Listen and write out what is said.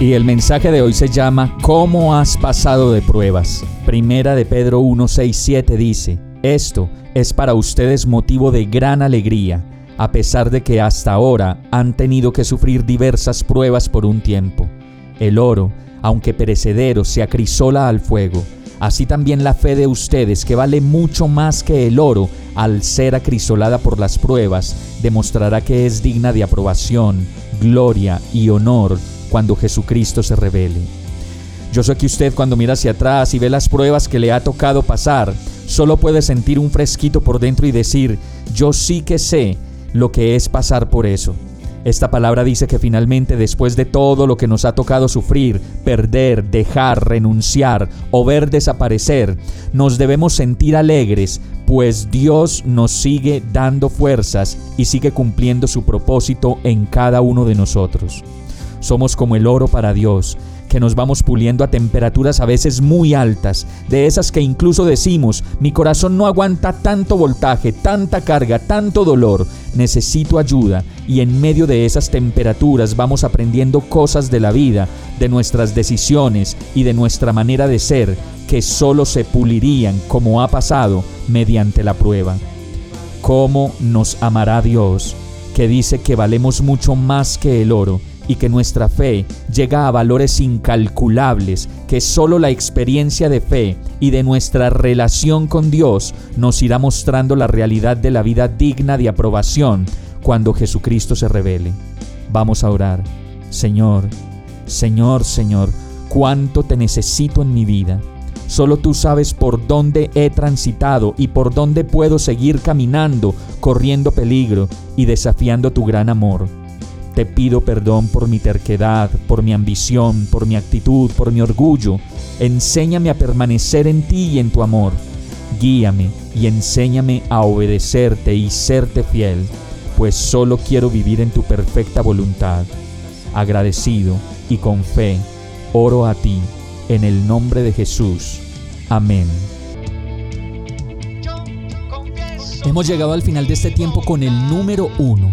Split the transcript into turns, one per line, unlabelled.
Y el mensaje de hoy se llama ¿Cómo has pasado de pruebas? Primera de Pedro 1, 6, 7 dice, esto es para ustedes motivo de gran alegría, a pesar de que hasta ahora han tenido que sufrir diversas pruebas por un tiempo. El oro, aunque perecedero, se acrisola al fuego. Así también la fe de ustedes, que vale mucho más que el oro, al ser acrisolada por las pruebas, demostrará que es digna de aprobación, gloria y honor cuando Jesucristo se revele. Yo sé que usted cuando mira hacia atrás y ve las pruebas que le ha tocado pasar, solo puede sentir un fresquito por dentro y decir, yo sí que sé lo que es pasar por eso. Esta palabra dice que finalmente después de todo lo que nos ha tocado sufrir, perder, dejar, renunciar o ver desaparecer, nos debemos sentir alegres, pues Dios nos sigue dando fuerzas y sigue cumpliendo su propósito en cada uno de nosotros. Somos como el oro para Dios que nos vamos puliendo a temperaturas a veces muy altas, de esas que incluso decimos, mi corazón no aguanta tanto voltaje, tanta carga, tanto dolor, necesito ayuda, y en medio de esas temperaturas vamos aprendiendo cosas de la vida, de nuestras decisiones y de nuestra manera de ser, que solo se pulirían como ha pasado mediante la prueba. ¿Cómo nos amará Dios, que dice que valemos mucho más que el oro? Y que nuestra fe llega a valores incalculables que solo la experiencia de fe y de nuestra relación con Dios nos irá mostrando la realidad de la vida digna de aprobación cuando Jesucristo se revele. Vamos a orar. Señor, Señor, Señor, cuánto te necesito en mi vida. Solo tú sabes por dónde he transitado y por dónde puedo seguir caminando, corriendo peligro y desafiando tu gran amor. Te pido perdón por mi terquedad, por mi ambición, por mi actitud, por mi orgullo. Enséñame a permanecer en ti y en tu amor. Guíame y enséñame a obedecerte y serte fiel, pues solo quiero vivir en tu perfecta voluntad. Agradecido y con fe, oro a ti, en el nombre de Jesús. Amén. Hemos llegado al final de este tiempo con el número uno